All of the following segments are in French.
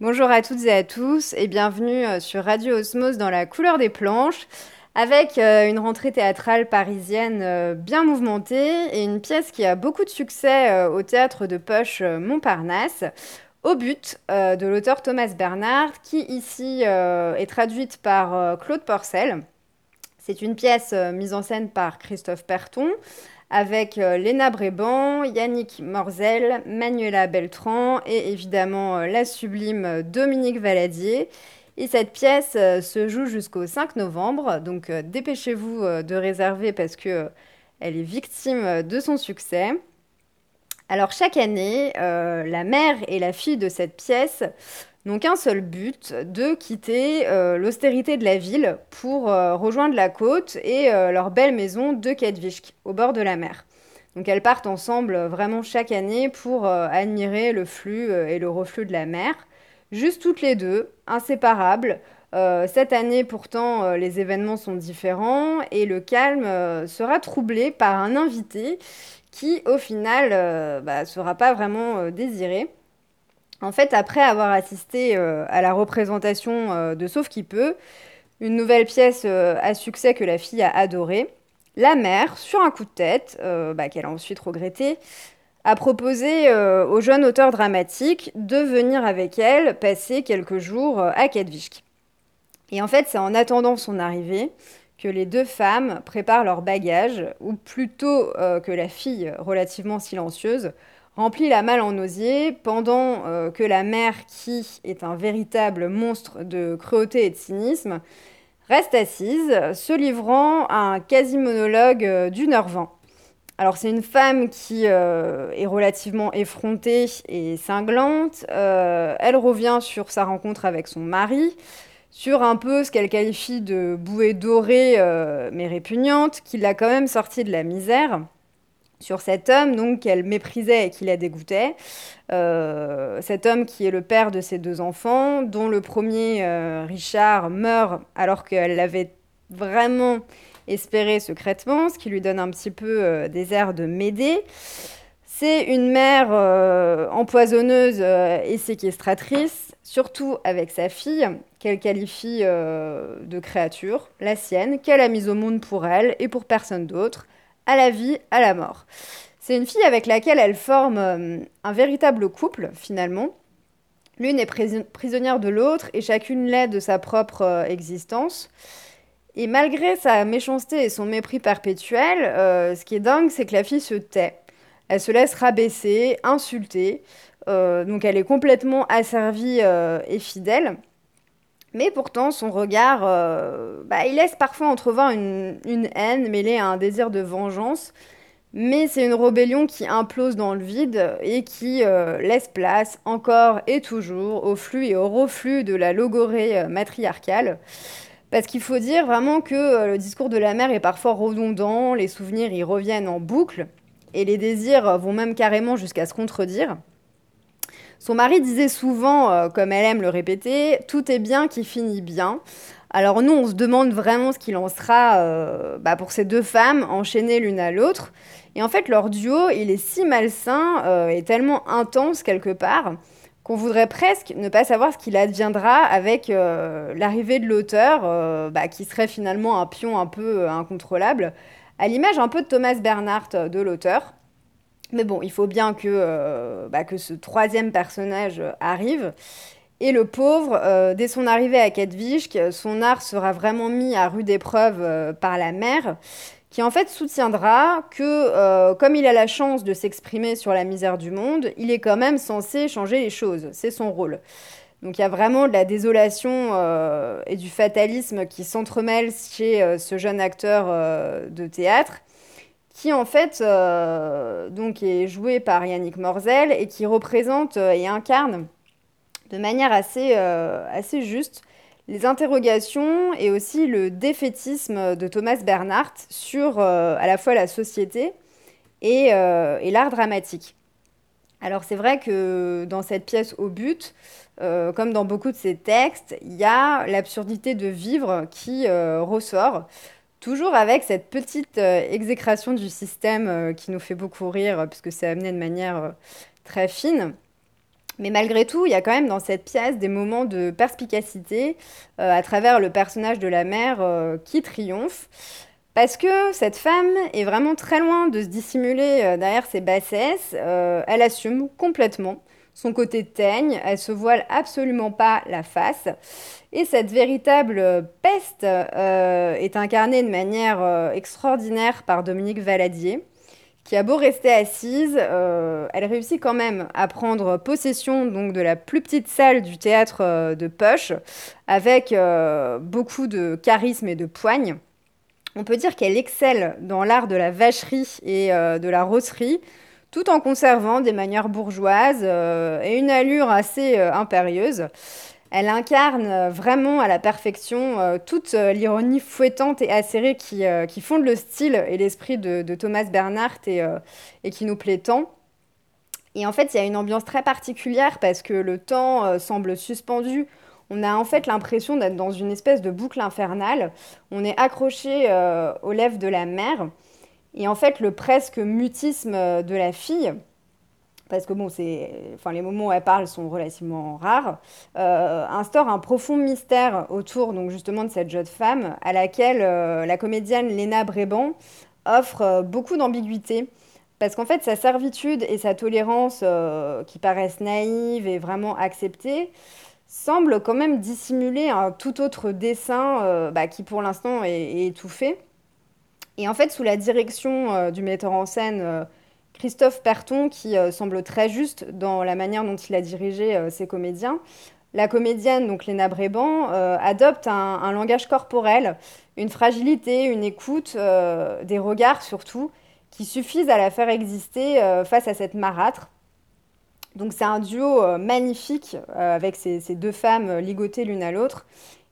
Bonjour à toutes et à tous et bienvenue euh, sur Radio Osmose dans la couleur des planches avec euh, une rentrée théâtrale parisienne euh, bien mouvementée et une pièce qui a beaucoup de succès au théâtre de poche Montparnasse au but de l'auteur Thomas Bernard qui ici est traduite par Claude Porcel. C'est une pièce mise en scène par Christophe Perton avec euh, Léna Bréban, Yannick Morzel, Manuela Beltran et évidemment euh, la sublime Dominique Valadier. Et cette pièce euh, se joue jusqu'au 5 novembre, donc dépêchez-vous de réserver parce que elle est victime de son succès. Alors chaque année, la mère et la fille de cette pièce n'ont qu'un seul but, de quitter euh, l'austérité de la ville pour euh, rejoindre la côte et euh, leur belle maison de Kedvishk, au bord de la mer. Donc elles partent ensemble vraiment chaque année pour admirer le flux et le reflux de la mer, juste toutes les deux, inséparables. cette année pourtant les événements sont différents et le calme sera troublé par un invité qui au final ne bah, sera pas vraiment désiré. En fait, après avoir assisté euh, à la représentation euh, de Sauf qui peut, une nouvelle pièce euh, à succès que la fille a adorée, la mère, sur un coup de tête, bah, qu'elle a ensuite regretté, a proposé au jeune auteur dramatique de venir avec elle passer quelques jours à Kedvishk. Et en fait, c'est en attendant son arrivée que les deux femmes préparent leur bagage, ou plutôt que la fille, relativement silencieuse, remplit la malle en osier, pendant euh, que la mère, qui est un véritable monstre de cruauté et de cynisme, reste assise, se livrant à un quasi-monologue euh, d'une heure vingt. Alors c'est une femme qui euh, est relativement effrontée et cinglante. elle revient sur sa rencontre avec son mari, sur un peu ce qu'elle qualifie de bouée dorée mais répugnante, qui l'a quand même sortie de la misère sur cet homme donc qu'elle méprisait et qui la dégoûtait. Euh, cet homme qui est le père de ses deux enfants, dont le premier, euh, Richard, meurt alors qu'elle l'avait vraiment espéré secrètement, ce qui lui donne un petit peu euh, des airs de m'aider. C'est une mère empoisonneuse et séquestratrice, surtout avec sa fille, qu'elle qualifie de créature, la sienne, qu'elle a mise au monde pour elle et pour personne d'autre à la vie, à la mort. C'est une fille avec laquelle elle forme euh, un véritable couple, finalement. L'une est prisonnière de l'autre et chacune l'est de sa propre euh, existence. Et malgré sa méchanceté et son mépris perpétuel, euh, ce qui est dingue, c'est que la fille se tait. Elle se laisse rabaisser, insulter. donc elle est complètement asservie et fidèle. Mais pourtant, son regard, euh, bah, il laisse parfois entrevoir une, haine mêlée à un désir de vengeance. Mais c'est une rébellion qui implose dans le vide et qui euh, laisse place encore et toujours au flux et au reflux de la logorée euh, matriarcale. Parce qu'il faut dire vraiment que le discours de la mère est parfois redondant, les souvenirs y reviennent en boucle, et les désirs vont même carrément jusqu'à se contredire. Son mari disait souvent, euh, comme elle aime le répéter, tout est bien qui finit bien. Alors nous, on se demande vraiment ce qu'il en sera euh, bah, pour ces deux femmes enchaînées l'une à l'autre. Et en fait, leur duo, il est si malsain euh, et tellement intense quelque part qu'on voudrait presque ne pas savoir ce qu'il adviendra avec l'arrivée de l'auteur, bah, qui serait finalement un pion un peu incontrôlable, à l'image un peu de Thomas Bernhardt de l'auteur. Mais bon, il faut bien que, euh, bah, ce troisième personnage arrive. Et le pauvre, euh, dès son arrivée à Kedvishk, son art sera vraiment mis à rude épreuve euh, par la mère, qui en fait soutiendra que, comme il a la chance de s'exprimer sur la misère du monde, il est quand même censé changer les choses. C'est son rôle. Donc il y a vraiment de la désolation et du fatalisme qui s'entremêlent chez ce jeune acteur de théâtre qui en fait euh, donc est joué par Yannick Morzel et qui représente euh, et incarne de manière assez, euh, assez juste les interrogations et aussi le défaitisme de Thomas Bernhardt sur à la fois la société et, et l'art dramatique. Alors c'est vrai que dans cette pièce au but, comme dans beaucoup de ses textes, il y a l'absurdité de vivre qui ressort. Toujours avec cette petite euh, exécration du système euh, qui nous fait beaucoup rire, euh, puisque c'est amené de manière très fine. Mais malgré tout, il y a quand même dans cette pièce des moments de perspicacité à travers le personnage de la mère qui triomphe. Parce que cette femme est vraiment très loin de se dissimuler derrière ses bassesses. elle assume complètement son côté teigne, elle se voile absolument pas la face. Et cette véritable peste est incarnée de manière extraordinaire par Dominique Valadier qui a beau rester assise, euh, elle réussit quand même à prendre possession donc de la plus petite salle du théâtre euh, de Poche, avec euh, beaucoup de charisme et de poigne. On peut dire qu'elle excelle dans l'art de la vacherie et de la rosserie, tout en conservant des manières bourgeoises et une allure assez impérieuse. Elle incarne euh, vraiment à la perfection euh, toute euh, l'ironie fouettante et acérée qui, qui, fonde le style et l'esprit de, Thomas Bernhardt et, et, qui nous plaît tant. Et en fait, il y a une ambiance très particulière parce que le temps semble suspendu. On a en fait l'impression d'être dans une espèce de boucle infernale. On est accroché aux lèvres de la mer. Et en fait, le presque mutisme de la fille, parce que bon, c'est, enfin, les moments où elle parle sont relativement rares, euh, instaure un profond mystère autour donc justement de cette jeune femme à laquelle euh, la comédienne Léna Bréban offre euh, beaucoup d'ambiguïté. Parce qu'en fait, sa servitude et sa tolérance, qui paraissent naïves et vraiment acceptées, semblent quand même dissimuler un tout autre dessin bah, qui pour l'instant est, étouffé. Et en fait, sous la direction du metteur en scène Christophe Perton, qui euh, semble très juste dans la manière dont il a dirigé euh, ses comédiens. La comédienne, donc Léna Bréban, euh, adopte un, langage corporel, une fragilité, une écoute, des regards surtout, qui suffisent à la faire exister face à cette marâtre. Donc c'est un duo magnifique avec ces, deux femmes ligotées l'une à l'autre.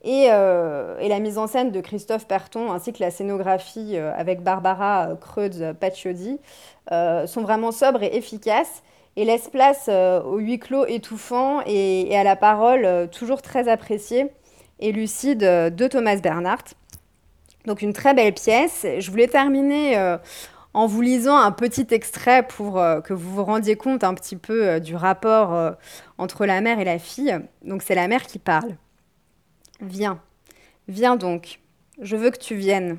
Euh, et, la mise en scène de Christophe Perton ainsi que la scénographie euh, avec Barbara euh, sont vraiment sobres et efficaces et laissent place au huis clos étouffant et, à la parole toujours très appréciée et lucide de Thomas Bernhardt. Donc une très belle pièce. Je voulais terminer en vous lisant un petit extrait pour que vous vous rendiez compte un petit peu du rapport entre la mère et la fille. Donc c'est la mère qui parle. Viens, viens donc, je veux que tu viennes.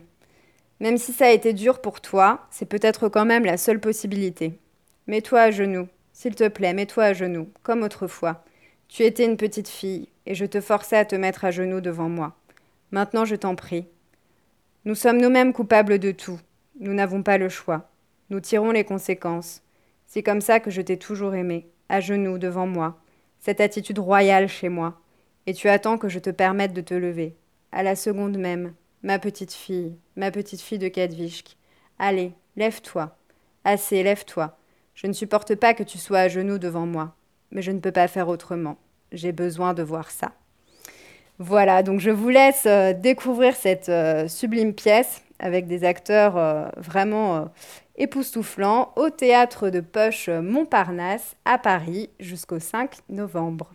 Même si ça a été dur pour toi, c'est peut-être quand même la seule possibilité. Mets-toi à genoux, s'il te plaît, mets-toi à genoux, comme autrefois. Tu étais une petite fille, et je te forçais à te mettre à genoux devant moi. Maintenant, je t'en prie. Nous sommes nous-mêmes coupables de tout. Nous n'avons pas le choix. Nous tirons les conséquences. C'est comme ça que je t'ai toujours aimé, à genoux devant moi, cette attitude royale chez moi et tu attends que je te permette de te lever. À la seconde même, ma petite fille, ma petite fille de Kadvishk. Allez, lève-toi. Assez, lève-toi. Je ne supporte pas que tu sois à genoux devant moi, mais je ne peux pas faire autrement. J'ai besoin de voir ça. Voilà, donc je vous laisse euh, découvrir cette euh, sublime pièce avec des acteurs euh, vraiment époustouflants au théâtre de Poche Montparnasse à Paris jusqu'au 5 novembre.